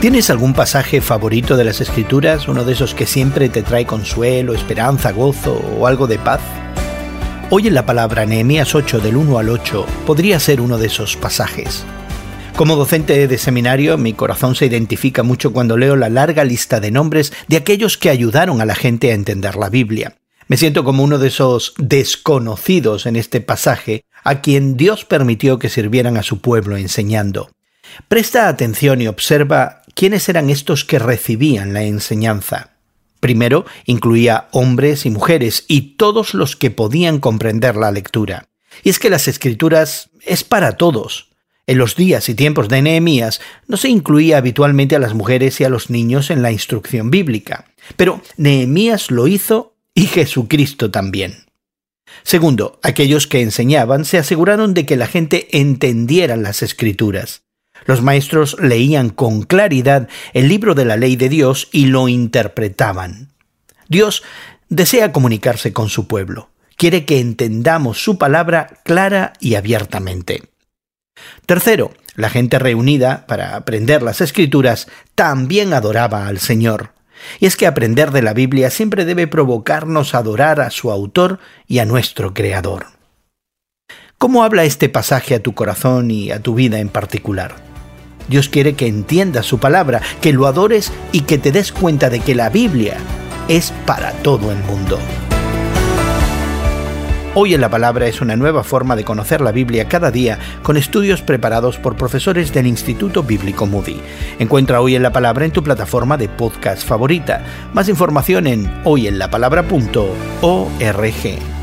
¿Tienes algún pasaje favorito de las Escrituras? Uno de esos que siempre te trae consuelo, esperanza, gozo o algo de paz. Hoy en la palabra Nehemías 8 del 1 al 8 podría ser uno de esos pasajes. Como docente de seminario, mi corazón se identifica mucho cuando leo la larga lista de nombres de aquellos que ayudaron a la gente a entender la Biblia. Me siento como uno de esos desconocidos en este pasaje a quien Dios permitió que sirvieran a su pueblo enseñando. Presta atención y observa quiénes eran estos que recibían la enseñanza. Primero, incluía hombres y mujeres y todos los que podían comprender la lectura. Y es que las escrituras es para todos. En los días y tiempos de Nehemías no se incluía habitualmente a las mujeres y a los niños en la instrucción bíblica, pero Nehemías lo hizo y Jesucristo también. Segundo, aquellos que enseñaban se aseguraron de que la gente entendiera las escrituras. Los maestros leían con claridad el libro de la ley de Dios y lo interpretaban. Dios desea comunicarse con su pueblo. Quiere que entendamos su palabra clara y abiertamente. Tercero, la gente reunida para aprender las escrituras también adoraba al Señor. Y es que aprender de la Biblia siempre debe provocarnos a adorar a su autor y a nuestro Creador. ¿Cómo habla este pasaje a tu corazón y a tu vida en particular? Dios quiere que entiendas su palabra, que lo adores y que te des cuenta de que la Biblia es para todo el mundo. Hoy en la Palabra es una nueva forma de conocer la Biblia cada día con estudios preparados por profesores del Instituto Bíblico Moody. Encuentra Hoy en la Palabra en tu plataforma de podcast favorita. Más información en hoyenlapalabra.org.